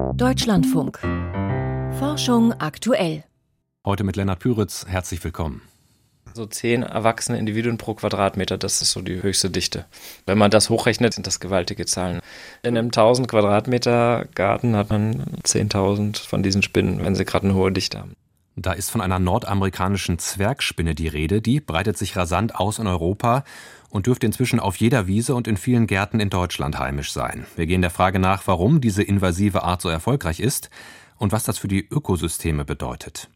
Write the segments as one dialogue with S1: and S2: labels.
S1: Deutschlandfunk. Forschung aktuell.
S2: Heute mit Lennart Püritz. Herzlich willkommen.
S3: So zehn erwachsene Individuen pro Quadratmeter, das ist so die höchste Dichte. Wenn man das hochrechnet, sind das gewaltige Zahlen. In einem 1000 Quadratmeter Garten hat man 10.000 von diesen Spinnen, wenn sie gerade eine hohe Dichte haben.
S2: Da ist von einer nordamerikanischen Zwergspinne die Rede. Die breitet sich rasant aus in Europa und dürfte inzwischen auf jeder Wiese und in vielen Gärten in Deutschland heimisch sein. Wir gehen der Frage nach, warum diese invasive Art so erfolgreich ist und was das für die Ökosysteme bedeutet.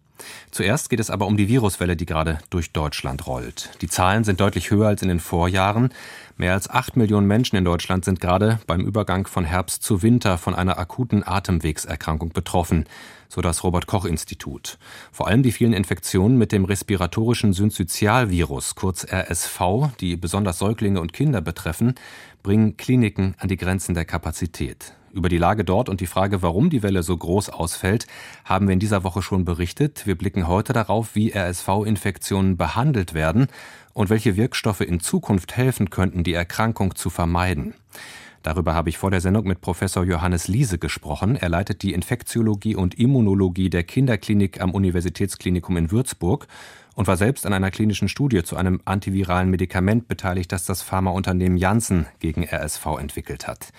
S2: Zuerst geht es aber um die Viruswelle, die gerade durch Deutschland rollt. Die Zahlen sind deutlich höher als in den Vorjahren. Mehr als acht Millionen Menschen in Deutschland sind gerade beim Übergang von Herbst zu Winter von einer akuten Atemwegserkrankung betroffen so das Robert Koch Institut. Vor allem die vielen Infektionen mit dem respiratorischen Synzytialvirus, kurz RSV, die besonders Säuglinge und Kinder betreffen, bringen Kliniken an die Grenzen der Kapazität. Über die Lage dort und die Frage, warum die Welle so groß ausfällt, haben wir in dieser Woche schon berichtet. Wir blicken heute darauf, wie RSV-Infektionen behandelt werden und welche Wirkstoffe in Zukunft helfen könnten, die Erkrankung zu vermeiden. Darüber habe ich vor der Sendung mit Professor Johannes Liese gesprochen. Er leitet die Infektiologie und Immunologie der Kinderklinik am Universitätsklinikum in Würzburg und war selbst an einer klinischen Studie zu einem antiviralen Medikament beteiligt, das das Pharmaunternehmen Janssen gegen RSV entwickelt hat.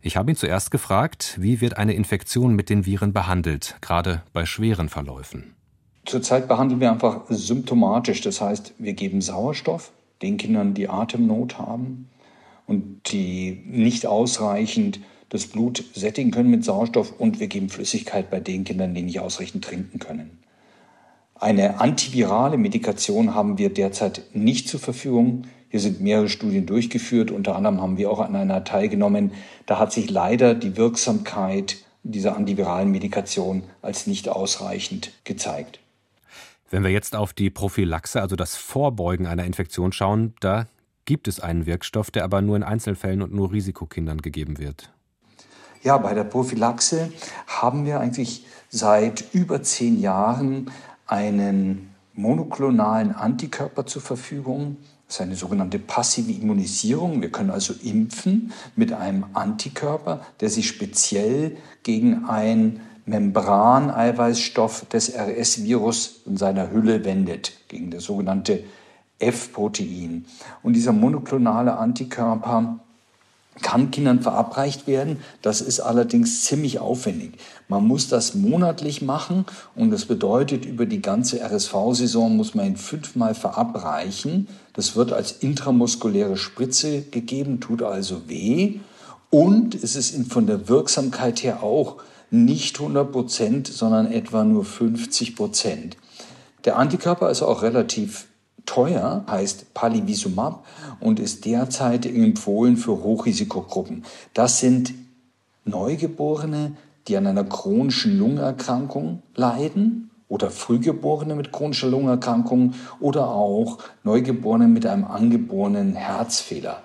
S2: Ich habe ihn zuerst gefragt, wie wird eine Infektion mit den Viren behandelt, gerade bei schweren Verläufen.
S4: Zurzeit behandeln wir einfach symptomatisch, das heißt, wir geben Sauerstoff den Kindern, die Atemnot haben und die nicht ausreichend das Blut sättigen können mit Sauerstoff und wir geben Flüssigkeit bei den Kindern, die nicht ausreichend trinken können. Eine antivirale Medikation haben wir derzeit nicht zur Verfügung. Hier sind mehrere Studien durchgeführt. Unter anderem haben wir auch an einer teilgenommen. Da hat sich leider die Wirksamkeit dieser antiviralen Medikation als nicht ausreichend gezeigt.
S2: Wenn wir jetzt auf die Prophylaxe, also das Vorbeugen einer Infektion schauen, da gibt es einen Wirkstoff, der aber nur in Einzelfällen und nur Risikokindern gegeben wird?
S4: Ja, bei der Prophylaxe haben wir eigentlich seit über zehn Jahren einen monoklonalen Antikörper zur Verfügung. Das ist eine sogenannte passive Immunisierung. Wir können also impfen mit einem Antikörper, der sich speziell gegen einen Membraneiweißstoff des RS-Virus in seiner Hülle wendet, gegen das sogenannte F-Protein. Und dieser monoklonale Antikörper kann Kindern verabreicht werden. Das ist allerdings ziemlich aufwendig. Man muss das monatlich machen und das bedeutet, über die ganze RSV-Saison muss man ihn fünfmal verabreichen. Das wird als intramuskuläre Spritze gegeben, tut also weh. Und es ist von der Wirksamkeit her auch nicht 100 Prozent, sondern etwa nur 50 Prozent. Der Antikörper ist auch relativ teuer, heißt Palivizumab und ist derzeit empfohlen für Hochrisikogruppen. Das sind Neugeborene, die an einer chronischen Lungenerkrankung leiden oder Frühgeborene mit chronischer Lungenerkrankung oder auch Neugeborene mit einem angeborenen Herzfehler.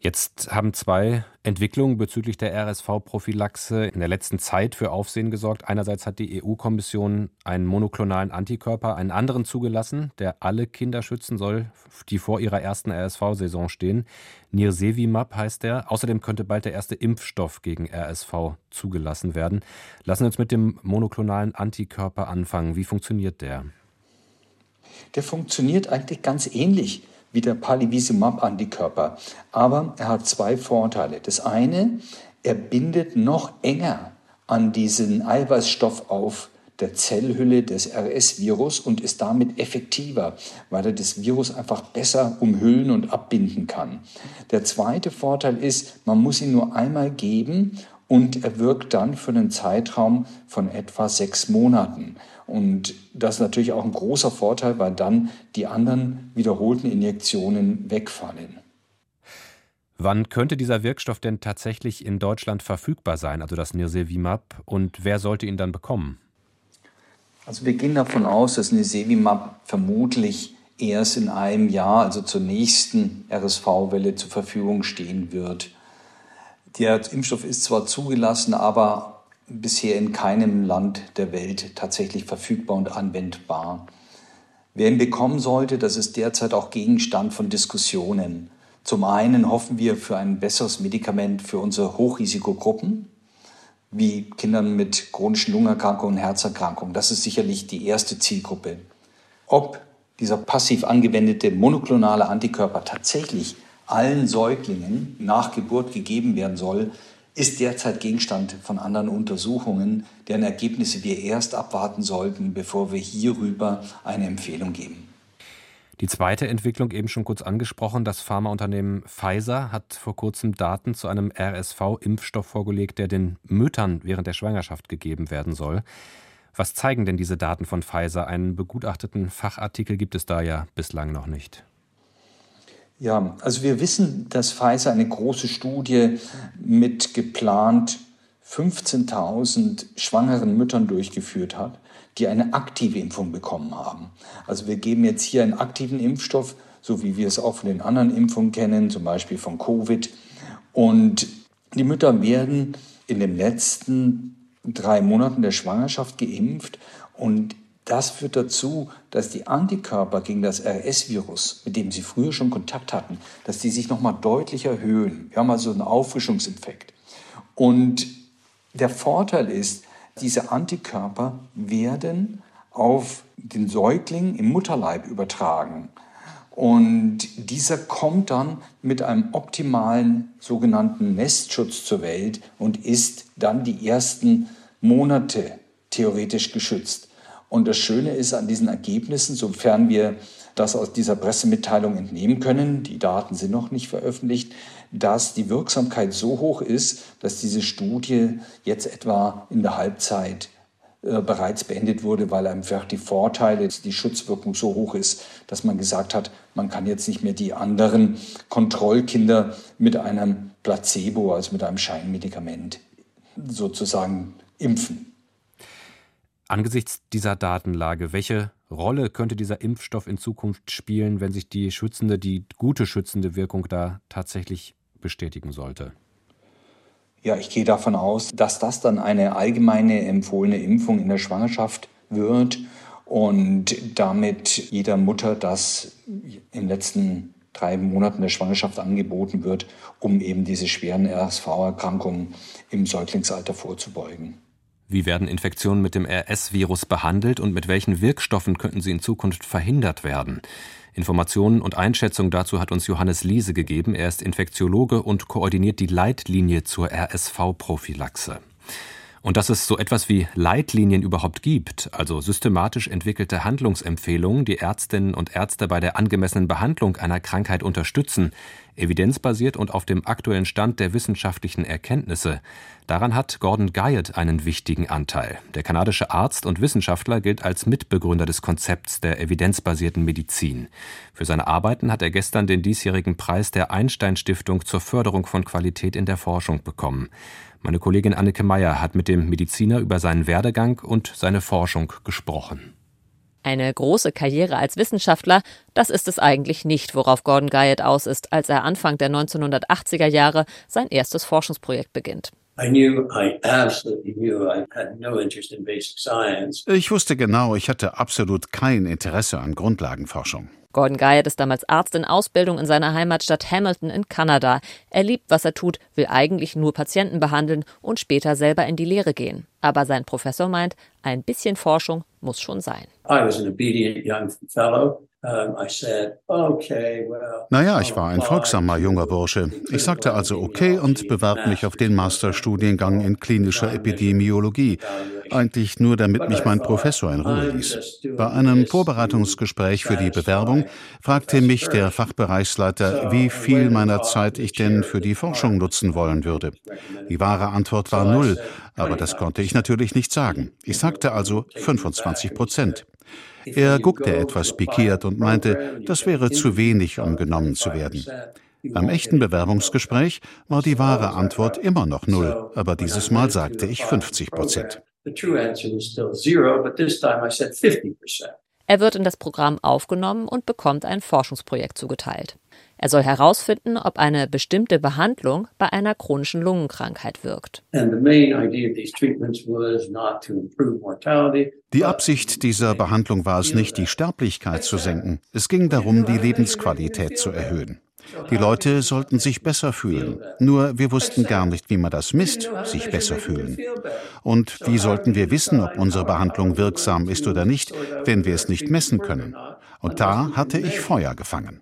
S2: Jetzt haben zwei Entwicklungen bezüglich der RSV-Prophylaxe in der letzten Zeit für Aufsehen gesorgt. Einerseits hat die EU-Kommission einen monoklonalen Antikörper, einen anderen zugelassen, der alle Kinder schützen soll, die vor ihrer ersten RSV-Saison stehen. Nirsevimab heißt der. Außerdem könnte bald der erste Impfstoff gegen RSV zugelassen werden. Lassen wir uns mit dem monoklonalen Antikörper anfangen. Wie funktioniert der?
S4: Der funktioniert eigentlich ganz ähnlich wie der Palivizumab-Antikörper. Aber er hat zwei Vorteile. Das eine, er bindet noch enger an diesen Eiweißstoff auf der Zellhülle des RS-Virus und ist damit effektiver, weil er das Virus einfach besser umhüllen und abbinden kann. Der zweite Vorteil ist, man muss ihn nur einmal geben und er wirkt dann für einen Zeitraum von etwa sechs Monaten. Und das ist natürlich auch ein großer Vorteil, weil dann die anderen wiederholten Injektionen wegfallen.
S2: Wann könnte dieser Wirkstoff denn tatsächlich in Deutschland verfügbar sein, also das Nirsevimab, und wer sollte ihn dann bekommen?
S4: Also wir gehen davon aus, dass Nirsevimab vermutlich erst in einem Jahr, also zur nächsten RSV-Welle zur Verfügung stehen wird. Der Impfstoff ist zwar zugelassen, aber bisher in keinem Land der Welt tatsächlich verfügbar und anwendbar. Wer ihn bekommen sollte, das ist derzeit auch Gegenstand von Diskussionen. Zum einen hoffen wir für ein besseres Medikament für unsere Hochrisikogruppen. wie Kindern mit chronischen Lungenerkrankungen und Herzerkrankungen. Das ist sicherlich die erste Zielgruppe. Ob dieser passiv angewendete monoklonale Antikörper tatsächlich allen Säuglingen nach Geburt gegeben werden soll, ist derzeit Gegenstand von anderen Untersuchungen, deren Ergebnisse wir erst abwarten sollten, bevor wir hierüber eine Empfehlung geben.
S2: Die zweite Entwicklung eben schon kurz angesprochen. Das Pharmaunternehmen Pfizer hat vor kurzem Daten zu einem RSV-Impfstoff vorgelegt, der den Müttern während der Schwangerschaft gegeben werden soll. Was zeigen denn diese Daten von Pfizer? Einen begutachteten Fachartikel gibt es da ja bislang noch nicht.
S4: Ja, also wir wissen, dass Pfizer eine große Studie mit geplant 15.000 schwangeren Müttern durchgeführt hat die eine aktive Impfung bekommen haben. Also wir geben jetzt hier einen aktiven Impfstoff, so wie wir es auch von den anderen Impfungen kennen, zum Beispiel von Covid. Und die Mütter werden in den letzten drei Monaten der Schwangerschaft geimpft und das führt dazu, dass die Antikörper gegen das RS-Virus, mit dem sie früher schon Kontakt hatten, dass die sich nochmal deutlich erhöhen. Wir haben also einen Auffrischungseffekt. Und der Vorteil ist, diese Antikörper werden auf den Säugling im Mutterleib übertragen. Und dieser kommt dann mit einem optimalen sogenannten Nestschutz zur Welt und ist dann die ersten Monate theoretisch geschützt. Und das Schöne ist an diesen Ergebnissen, sofern wir das aus dieser Pressemitteilung entnehmen können, die Daten sind noch nicht veröffentlicht, dass die Wirksamkeit so hoch ist, dass diese Studie jetzt etwa in der Halbzeit äh, bereits beendet wurde, weil einfach die Vorteile, die Schutzwirkung so hoch ist, dass man gesagt hat, man kann jetzt nicht mehr die anderen Kontrollkinder mit einem Placebo, also mit einem Scheinmedikament sozusagen impfen.
S2: Angesichts dieser Datenlage, welche Rolle könnte dieser Impfstoff in Zukunft spielen, wenn sich die schützende, die gute schützende Wirkung da tatsächlich bestätigen sollte?
S4: Ja, ich gehe davon aus, dass das dann eine allgemeine empfohlene Impfung in der Schwangerschaft wird und damit jeder Mutter das in den letzten drei Monaten der Schwangerschaft angeboten wird, um eben diese schweren RSV-Erkrankungen im Säuglingsalter vorzubeugen.
S2: Wie werden Infektionen mit dem RS-Virus behandelt und mit welchen Wirkstoffen könnten sie in Zukunft verhindert werden? Informationen und Einschätzungen dazu hat uns Johannes Liese gegeben. Er ist Infektiologe und koordiniert die Leitlinie zur RSV-Prophylaxe. Und dass es so etwas wie Leitlinien überhaupt gibt, also systematisch entwickelte Handlungsempfehlungen, die Ärztinnen und Ärzte bei der angemessenen Behandlung einer Krankheit unterstützen, evidenzbasiert und auf dem aktuellen Stand der wissenschaftlichen Erkenntnisse. Daran hat Gordon Guyatt einen wichtigen Anteil. Der kanadische Arzt und Wissenschaftler gilt als Mitbegründer des Konzepts der evidenzbasierten Medizin. Für seine Arbeiten hat er gestern den diesjährigen Preis der Einstein Stiftung zur Förderung von Qualität in der Forschung bekommen. Meine Kollegin Anneke Meyer hat mit dem Mediziner über seinen Werdegang und seine Forschung gesprochen.
S5: Eine große Karriere als Wissenschaftler, das ist es eigentlich nicht, worauf Gordon Guyatt aus ist, als er Anfang der 1980er Jahre sein erstes Forschungsprojekt beginnt.
S6: Ich wusste genau, ich hatte absolut kein Interesse an Grundlagenforschung.
S5: Gordon Guyatt ist damals Arzt in Ausbildung in seiner Heimatstadt Hamilton in Kanada. Er liebt, was er tut, will eigentlich nur Patienten behandeln und später selber in die Lehre gehen. Aber sein Professor meint, ein bisschen Forschung muss schon sein. I was an obedient young fellow
S6: naja, ich war ein folgsamer junger Bursche. Ich sagte also okay und bewarb mich auf den Masterstudiengang in klinischer Epidemiologie. Eigentlich nur, damit mich mein Professor in Ruhe ließ. Bei einem Vorbereitungsgespräch für die Bewerbung fragte mich der Fachbereichsleiter, wie viel meiner Zeit ich denn für die Forschung nutzen wollen würde. Die wahre Antwort war null, aber das konnte ich natürlich nicht sagen. Ich sagte also 25 Prozent. Er guckte etwas pikiert und meinte, das wäre zu wenig, um genommen zu werden. Beim echten Bewerbungsgespräch war die wahre Antwort immer noch null, aber dieses Mal sagte ich 50 Prozent.
S5: Er wird in das Programm aufgenommen und bekommt ein Forschungsprojekt zugeteilt. Er soll herausfinden, ob eine bestimmte Behandlung bei einer chronischen Lungenkrankheit wirkt.
S6: Die Absicht dieser Behandlung war es nicht, die Sterblichkeit zu senken. Es ging darum, die Lebensqualität zu erhöhen. Die Leute sollten sich besser fühlen. Nur wir wussten gar nicht, wie man das misst, sich besser fühlen. Und wie sollten wir wissen, ob unsere Behandlung wirksam ist oder nicht, wenn wir es nicht messen können? Und da hatte ich Feuer gefangen.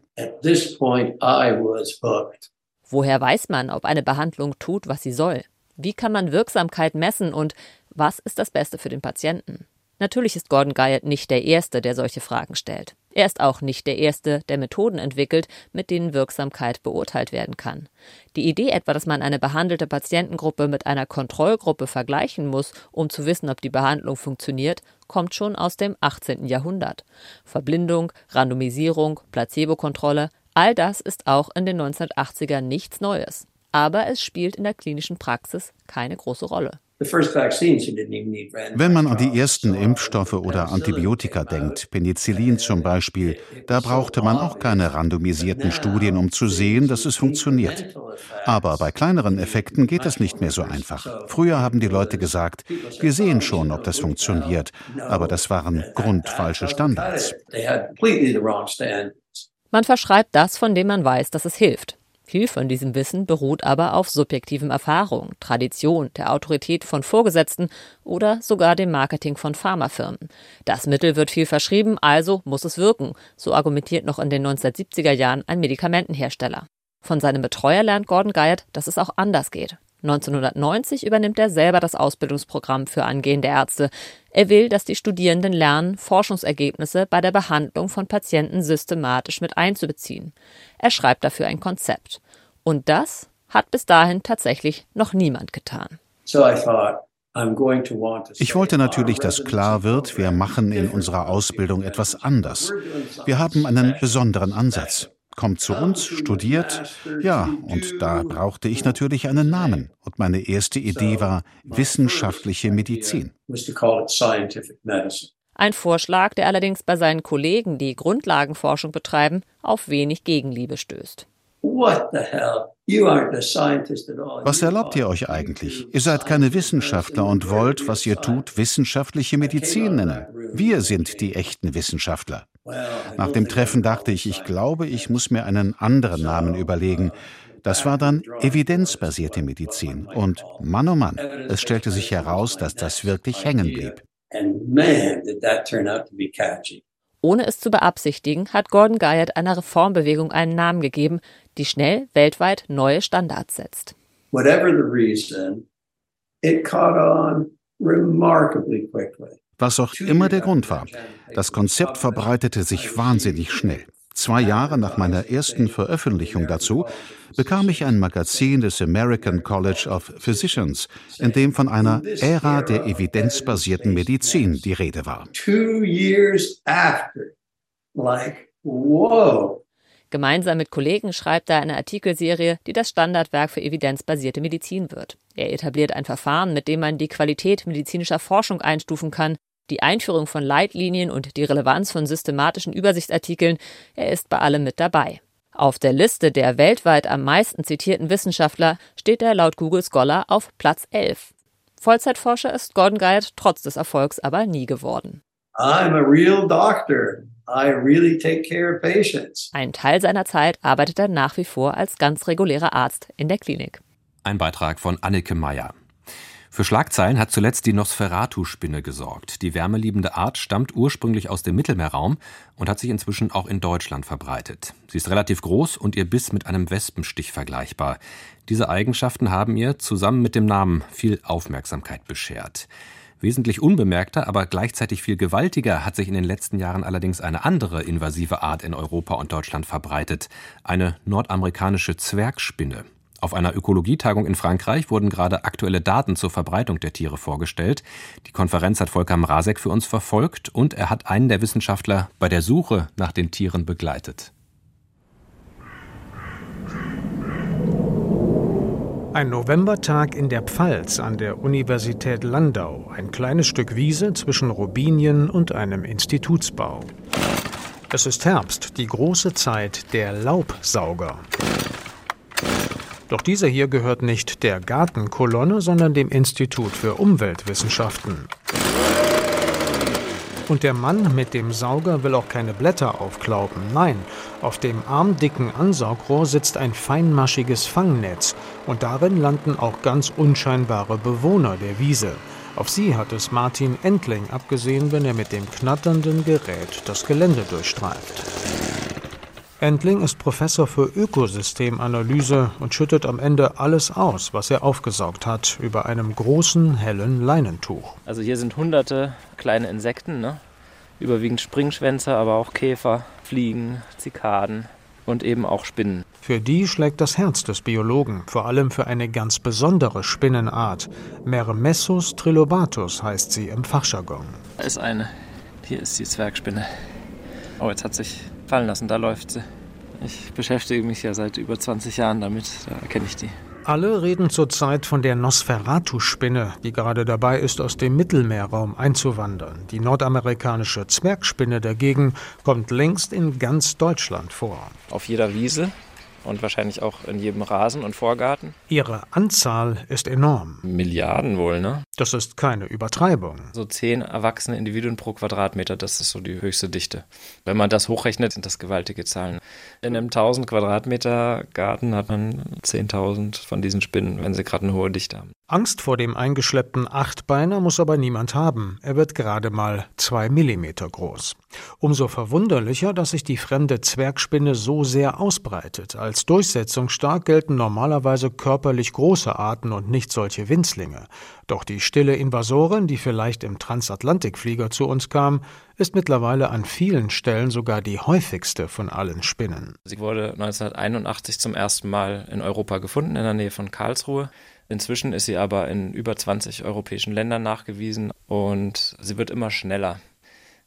S5: Woher weiß man, ob eine Behandlung tut, was sie soll? Wie kann man Wirksamkeit messen und was ist das Beste für den Patienten? Natürlich ist Gordon Guyot nicht der Erste, der solche Fragen stellt. Er ist auch nicht der Erste, der Methoden entwickelt, mit denen Wirksamkeit beurteilt werden kann. Die Idee etwa, dass man eine behandelte Patientengruppe mit einer Kontrollgruppe vergleichen muss, um zu wissen, ob die Behandlung funktioniert, kommt schon aus dem 18. Jahrhundert. Verblindung, Randomisierung, Placebokontrolle, all das ist auch in den 1980ern nichts Neues. Aber es spielt in der klinischen Praxis keine große Rolle.
S6: Wenn man an die ersten Impfstoffe oder Antibiotika denkt, Penicillin zum Beispiel, da brauchte man auch keine randomisierten Studien, um zu sehen, dass es funktioniert. Aber bei kleineren Effekten geht es nicht mehr so einfach. Früher haben die Leute gesagt, wir sehen schon, ob das funktioniert, aber das waren grundfalsche Standards.
S5: Man verschreibt das, von dem man weiß, dass es hilft. Viel von diesem Wissen beruht aber auf subjektivem Erfahrung, Tradition, der Autorität von Vorgesetzten oder sogar dem Marketing von Pharmafirmen. Das Mittel wird viel verschrieben, also muss es wirken, so argumentiert noch in den 1970er Jahren ein Medikamentenhersteller. Von seinem Betreuer lernt Gordon Guyot, dass es auch anders geht. 1990 übernimmt er selber das Ausbildungsprogramm für angehende Ärzte. Er will, dass die Studierenden lernen, Forschungsergebnisse bei der Behandlung von Patienten systematisch mit einzubeziehen. Er schreibt dafür ein Konzept. Und das hat bis dahin tatsächlich noch niemand getan.
S6: Ich wollte natürlich, dass klar wird, wir machen in unserer Ausbildung etwas anders. Wir haben einen besonderen Ansatz kommt zu uns, studiert. Ja, und da brauchte ich natürlich einen Namen. Und meine erste Idee war wissenschaftliche Medizin.
S5: Ein Vorschlag, der allerdings bei seinen Kollegen, die Grundlagenforschung betreiben, auf wenig Gegenliebe stößt.
S6: Was erlaubt ihr euch eigentlich? Ihr seid keine Wissenschaftler und wollt, was ihr tut, wissenschaftliche Medizin nennen. Wir sind die echten Wissenschaftler. Nach dem Treffen dachte ich, ich glaube, ich muss mir einen anderen Namen überlegen. Das war dann evidenzbasierte Medizin. Und Mann, oh Mann, es stellte sich heraus, dass das wirklich hängen blieb.
S5: Ohne es zu beabsichtigen, hat Gordon Guyot einer Reformbewegung einen Namen gegeben, die schnell weltweit neue Standards setzt. Whatever the reason,
S6: it caught on remarkably quickly. Was auch immer der Grund war, das Konzept verbreitete sich wahnsinnig schnell. Zwei Jahre nach meiner ersten Veröffentlichung dazu bekam ich ein Magazin des American College of Physicians, in dem von einer Ära der evidenzbasierten Medizin die Rede war. Two years after,
S5: like, whoa. Gemeinsam mit Kollegen schreibt er eine Artikelserie, die das Standardwerk für evidenzbasierte Medizin wird. Er etabliert ein Verfahren, mit dem man die Qualität medizinischer Forschung einstufen kann, die Einführung von Leitlinien und die Relevanz von systematischen Übersichtsartikeln, er ist bei allem mit dabei. Auf der Liste der weltweit am meisten zitierten Wissenschaftler steht er laut Google Scholar auf Platz 11. Vollzeitforscher ist Gordon Guyot trotz des Erfolgs aber nie geworden. I'm a real doctor. I really take care of patients. Ein Teil seiner Zeit arbeitet er nach wie vor als ganz regulärer Arzt in der Klinik.
S2: Ein Beitrag von Annike Meyer. Für Schlagzeilen hat zuletzt die Nosferatu-Spinne gesorgt. Die wärmeliebende Art stammt ursprünglich aus dem Mittelmeerraum und hat sich inzwischen auch in Deutschland verbreitet. Sie ist relativ groß und ihr Biss mit einem Wespenstich vergleichbar. Diese Eigenschaften haben ihr zusammen mit dem Namen viel Aufmerksamkeit beschert. Wesentlich unbemerkter, aber gleichzeitig viel gewaltiger hat sich in den letzten Jahren allerdings eine andere invasive Art in Europa und Deutschland verbreitet, eine nordamerikanische Zwergspinne. Auf einer Ökologietagung in Frankreich wurden gerade aktuelle Daten zur Verbreitung der Tiere vorgestellt. Die Konferenz hat Volker Mrazek für uns verfolgt und er hat einen der Wissenschaftler bei der Suche nach den Tieren begleitet.
S7: Ein Novembertag in der Pfalz an der Universität Landau, ein kleines Stück Wiese zwischen Robinien und einem Institutsbau. Es ist Herbst, die große Zeit der Laubsauger. Doch dieser hier gehört nicht der Gartenkolonne, sondern dem Institut für Umweltwissenschaften. Und der Mann mit dem Sauger will auch keine Blätter aufklauben. Nein, auf dem armdicken Ansaugrohr sitzt ein feinmaschiges Fangnetz. Und darin landen auch ganz unscheinbare Bewohner der Wiese. Auf sie hat es Martin Entling abgesehen, wenn er mit dem knatternden Gerät das Gelände durchstreift. Entling ist Professor für Ökosystemanalyse und schüttet am Ende alles aus, was er aufgesaugt hat, über einem großen, hellen Leinentuch.
S3: Also hier sind hunderte kleine Insekten, ne? überwiegend Springschwänze, aber auch Käfer, Fliegen, Zikaden und eben auch Spinnen.
S7: Für die schlägt das Herz des Biologen, vor allem für eine ganz besondere Spinnenart. Mermessus trilobatus heißt sie im Fachjargon.
S3: Da ist eine. Hier ist die Zwergspinne. Oh, jetzt hat sich fallen lassen, da läuft sie. Ich beschäftige mich ja seit über 20 Jahren damit, da erkenne ich die.
S7: Alle reden zurzeit von der Nosferatu-Spinne, die gerade dabei ist, aus dem Mittelmeerraum einzuwandern. Die nordamerikanische Zwergspinne dagegen kommt längst in ganz Deutschland vor.
S3: Auf jeder Wiese und wahrscheinlich auch in jedem Rasen und Vorgarten.
S7: Ihre Anzahl ist enorm.
S3: Milliarden wohl, ne?
S7: Das ist keine Übertreibung.
S3: So zehn erwachsene Individuen pro Quadratmeter, das ist so die höchste Dichte. Wenn man das hochrechnet, sind das gewaltige Zahlen. In einem 1000 Quadratmeter Garten hat man 10.000 von diesen Spinnen, wenn sie gerade eine hohe Dichte haben.
S7: Angst vor dem eingeschleppten Achtbeiner muss aber niemand haben. Er wird gerade mal zwei Millimeter groß. Umso verwunderlicher, dass sich die fremde Zwergspinne so sehr ausbreitet. Als durchsetzungsstark gelten normalerweise körperlich große Arten und nicht solche Winzlinge. Doch die stille Invasorin, die vielleicht im Transatlantikflieger zu uns kam, ist mittlerweile an vielen Stellen sogar die häufigste von allen Spinnen.
S3: Sie wurde 1981 zum ersten Mal in Europa gefunden, in der Nähe von Karlsruhe. Inzwischen ist sie aber in über 20 europäischen Ländern nachgewiesen und sie wird immer schneller.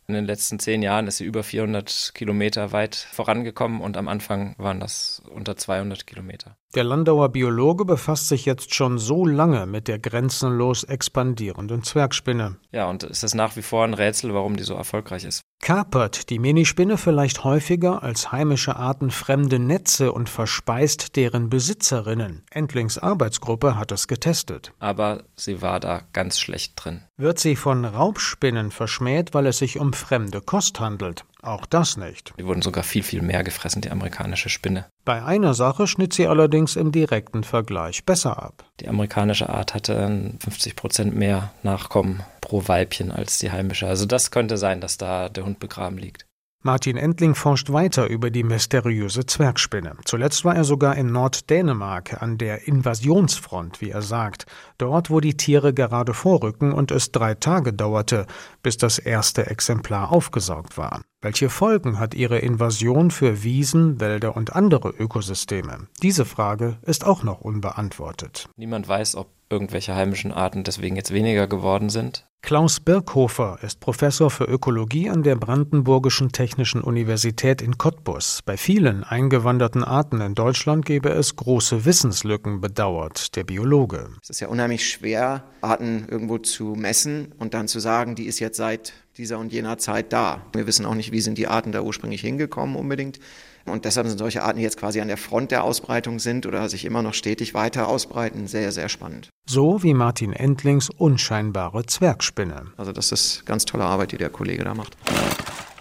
S3: In den letzten zehn Jahren ist sie über 400 Kilometer weit vorangekommen und am Anfang waren das unter 200 Kilometer.
S7: Der Landauer Biologe befasst sich jetzt schon so lange mit der grenzenlos expandierenden Zwergspinne.
S3: Ja, und es ist nach wie vor ein Rätsel, warum die so erfolgreich ist.
S7: Kapert die Minispinne vielleicht häufiger als heimische Arten fremde Netze und verspeist deren Besitzerinnen. Endlings Arbeitsgruppe hat es getestet.
S3: Aber sie war da ganz schlecht drin.
S7: Wird sie von Raubspinnen verschmäht, weil es sich um fremde Kost handelt? Auch das nicht.
S3: Die wurden sogar viel, viel mehr gefressen, die amerikanische Spinne.
S7: Bei einer Sache schnitt sie allerdings im direkten Vergleich besser ab.
S3: Die amerikanische Art hatte 50 Prozent mehr Nachkommen pro Weibchen als die heimische. Also das könnte sein, dass da der Hund begraben liegt.
S7: Martin Endling forscht weiter über die mysteriöse Zwergspinne. Zuletzt war er sogar in Norddänemark an der Invasionsfront, wie er sagt, dort, wo die Tiere gerade vorrücken und es drei Tage dauerte, bis das erste Exemplar aufgesaugt war. Welche Folgen hat ihre Invasion für Wiesen, Wälder und andere Ökosysteme? Diese Frage ist auch noch unbeantwortet.
S3: Niemand weiß, ob irgendwelche heimischen Arten deswegen jetzt weniger geworden sind.
S7: Klaus Birkhofer ist Professor für Ökologie an der Brandenburgischen Technischen Universität in Cottbus. Bei vielen eingewanderten Arten in Deutschland gebe es große Wissenslücken, bedauert der Biologe.
S8: Es ist ja unheimlich schwer, Arten irgendwo zu messen und dann zu sagen, die ist jetzt seit dieser und jener Zeit da. Wir wissen auch nicht, wie sind die Arten da ursprünglich hingekommen unbedingt. Und deshalb sind solche Arten, die jetzt quasi an der Front der Ausbreitung sind oder sich immer noch stetig weiter ausbreiten, sehr, sehr spannend.
S7: So wie Martin Endlings unscheinbare Zwergspinne.
S8: Also das ist ganz tolle Arbeit, die der Kollege da macht.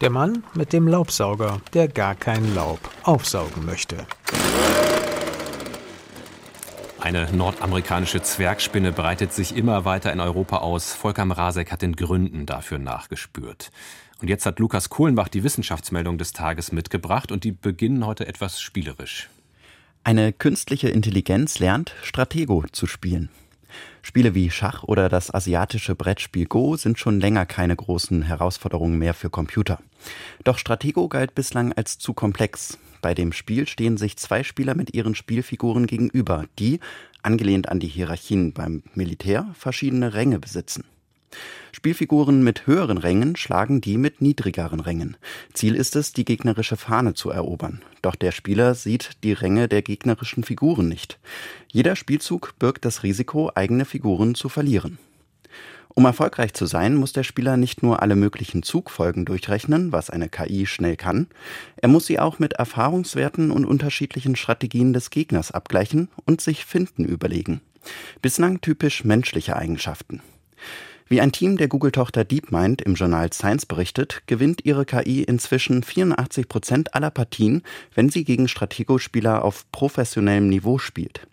S7: Der Mann mit dem Laubsauger, der gar kein Laub aufsaugen möchte.
S2: Eine nordamerikanische Zwergspinne breitet sich immer weiter in Europa aus. Volker Mrazek hat den Gründen dafür nachgespürt. Und jetzt hat Lukas Kohlenbach die Wissenschaftsmeldung des Tages mitgebracht und die beginnen heute etwas spielerisch.
S9: Eine künstliche Intelligenz lernt, Stratego zu spielen. Spiele wie Schach oder das asiatische Brettspiel Go sind schon länger keine großen Herausforderungen mehr für Computer. Doch Stratego galt bislang als zu komplex. Bei dem Spiel stehen sich zwei Spieler mit ihren Spielfiguren gegenüber, die, angelehnt an die Hierarchien beim Militär, verschiedene Ränge besitzen. Spielfiguren mit höheren Rängen schlagen die mit niedrigeren Rängen. Ziel ist es, die gegnerische Fahne zu erobern. Doch der Spieler sieht die Ränge der gegnerischen Figuren nicht. Jeder Spielzug birgt das Risiko, eigene Figuren zu verlieren. Um erfolgreich zu sein, muss der Spieler nicht nur alle möglichen Zugfolgen durchrechnen, was eine KI schnell kann, er muss sie auch mit Erfahrungswerten und unterschiedlichen Strategien des Gegners abgleichen und sich Finden überlegen. Bislang typisch menschliche Eigenschaften. Wie ein Team der Google-Tochter DeepMind im Journal Science berichtet, gewinnt ihre KI inzwischen 84 Prozent aller Partien, wenn sie gegen Stratego-Spieler auf professionellem Niveau spielt.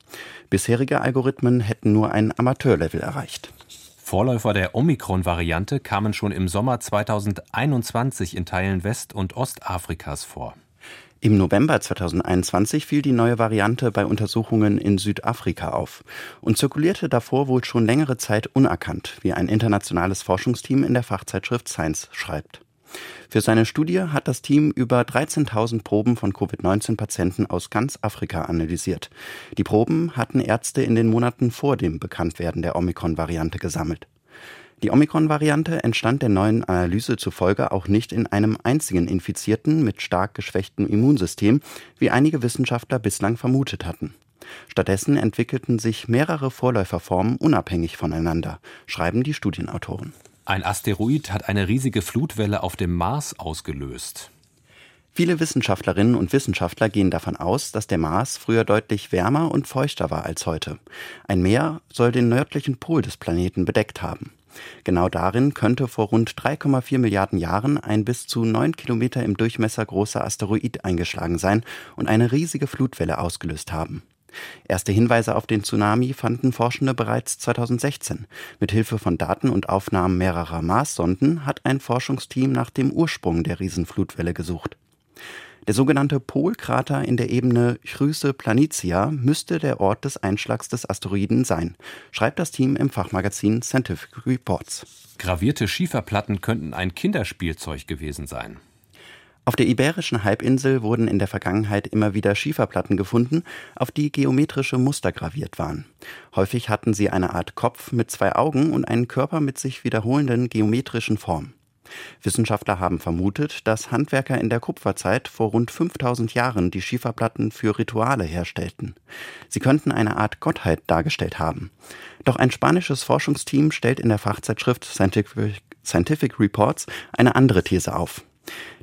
S9: Bisherige Algorithmen hätten nur ein Amateurlevel erreicht.
S2: Vorläufer der Omikron-Variante kamen schon im Sommer 2021 in Teilen West- und Ostafrikas vor.
S9: Im November 2021 fiel die neue Variante bei Untersuchungen in Südafrika auf und zirkulierte davor wohl schon längere Zeit unerkannt, wie ein internationales Forschungsteam in der Fachzeitschrift Science schreibt. Für seine Studie hat das Team über 13.000 Proben von Covid-19-Patienten aus ganz Afrika analysiert. Die Proben hatten Ärzte in den Monaten vor dem Bekanntwerden der Omikron-Variante gesammelt. Die Omikron-Variante entstand der neuen Analyse zufolge auch nicht in einem einzigen Infizierten mit stark geschwächtem Immunsystem, wie einige Wissenschaftler bislang vermutet hatten. Stattdessen entwickelten sich mehrere Vorläuferformen unabhängig voneinander, schreiben die Studienautoren.
S2: Ein Asteroid hat eine riesige Flutwelle auf dem Mars ausgelöst.
S9: Viele Wissenschaftlerinnen und Wissenschaftler gehen davon aus, dass der Mars früher deutlich wärmer und feuchter war als heute. Ein Meer soll den nördlichen Pol des Planeten bedeckt haben. Genau darin könnte vor rund 3,4 Milliarden Jahren ein bis zu neun Kilometer im Durchmesser großer Asteroid eingeschlagen sein und eine riesige Flutwelle ausgelöst haben. Erste Hinweise auf den Tsunami fanden Forschende bereits 2016. Mit Hilfe von Daten und Aufnahmen mehrerer Marssonden hat ein Forschungsteam nach dem Ursprung der Riesenflutwelle gesucht. Der sogenannte Polkrater in der Ebene Chrysce Planitia müsste der Ort des Einschlags des Asteroiden sein, schreibt das Team im Fachmagazin Scientific Reports.
S2: Gravierte Schieferplatten könnten ein Kinderspielzeug gewesen sein.
S9: Auf der Iberischen Halbinsel wurden in der Vergangenheit immer wieder Schieferplatten gefunden, auf die geometrische Muster graviert waren. Häufig hatten sie eine Art Kopf mit zwei Augen und einen Körper mit sich wiederholenden geometrischen Formen. Wissenschaftler haben vermutet, dass Handwerker in der Kupferzeit vor rund 5000 Jahren die Schieferplatten für Rituale herstellten. Sie könnten eine Art Gottheit dargestellt haben. Doch ein spanisches Forschungsteam stellt in der Fachzeitschrift Scientific, Scientific Reports eine andere These auf.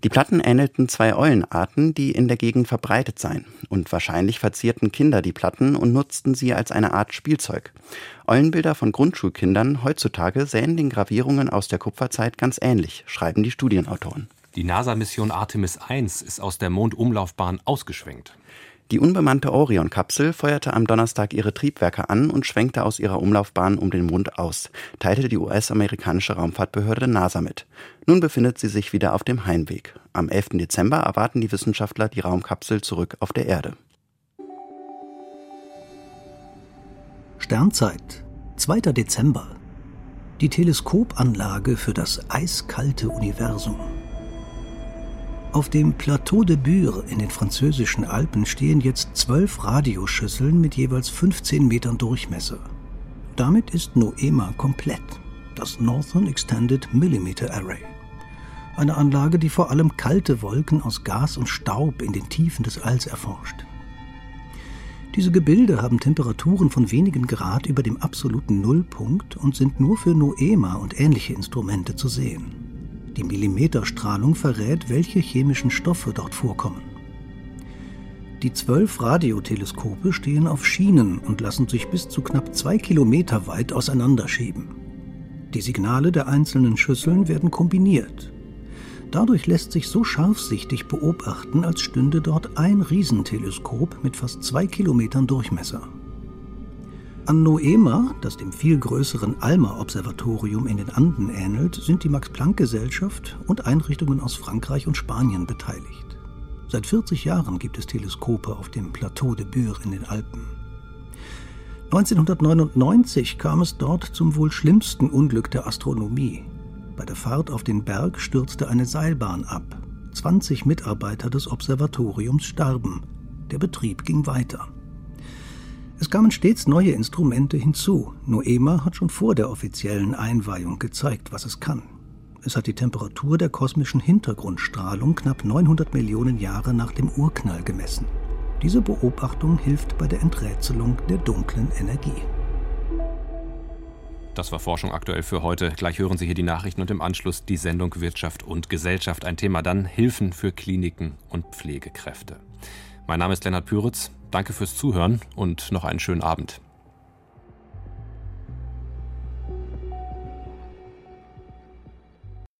S9: Die Platten ähnelten zwei Eulenarten, die in der Gegend verbreitet seien, und wahrscheinlich verzierten Kinder die Platten und nutzten sie als eine Art Spielzeug. Eulenbilder von Grundschulkindern heutzutage sähen den Gravierungen aus der Kupferzeit ganz ähnlich, schreiben die Studienautoren.
S2: Die NASA-Mission Artemis 1 ist aus der Mondumlaufbahn ausgeschwenkt.
S9: Die unbemannte Orion-Kapsel feuerte am Donnerstag ihre Triebwerke an und schwenkte aus ihrer Umlaufbahn um den Mond aus, teilte die US-amerikanische Raumfahrtbehörde NASA mit. Nun befindet sie sich wieder auf dem Heimweg. Am 11. Dezember erwarten die Wissenschaftler die Raumkapsel zurück auf der Erde.
S10: Sternzeit, 2. Dezember. Die Teleskopanlage für das eiskalte Universum. Auf dem Plateau de Bure in den französischen Alpen stehen jetzt zwölf Radioschüsseln mit jeweils 15 Metern Durchmesser. Damit ist Noema komplett, das Northern Extended Millimeter Array. Eine Anlage, die vor allem kalte Wolken aus Gas und Staub in den Tiefen des Alls erforscht. Diese Gebilde haben Temperaturen von wenigen Grad über dem absoluten Nullpunkt und sind nur für Noema und ähnliche Instrumente zu sehen. Die Millimeterstrahlung verrät, welche chemischen Stoffe dort vorkommen. Die zwölf Radioteleskope stehen auf Schienen und lassen sich bis zu knapp zwei Kilometer weit auseinanderschieben. Die Signale der einzelnen Schüsseln werden kombiniert. Dadurch lässt sich so scharfsichtig beobachten, als stünde dort ein Riesenteleskop mit fast zwei Kilometern Durchmesser. An Noema, das dem viel größeren ALMA-Observatorium in den Anden ähnelt, sind die Max-Planck-Gesellschaft und Einrichtungen aus Frankreich und Spanien beteiligt. Seit 40 Jahren gibt es Teleskope auf dem Plateau de Bure in den Alpen. 1999 kam es dort zum wohl schlimmsten Unglück der Astronomie. Bei der Fahrt auf den Berg stürzte eine Seilbahn ab. 20 Mitarbeiter des Observatoriums starben. Der Betrieb ging weiter. Es kamen stets neue Instrumente hinzu. Noema hat schon vor der offiziellen Einweihung gezeigt, was es kann. Es hat die Temperatur der kosmischen Hintergrundstrahlung knapp 900 Millionen Jahre nach dem Urknall gemessen. Diese Beobachtung hilft bei der Enträtselung der dunklen Energie.
S2: Das war Forschung aktuell für heute. Gleich hören Sie hier die Nachrichten und im Anschluss die Sendung Wirtschaft und Gesellschaft. Ein Thema dann Hilfen für Kliniken und Pflegekräfte. Mein Name ist Lennart Püritz. Danke fürs Zuhören und noch einen schönen Abend.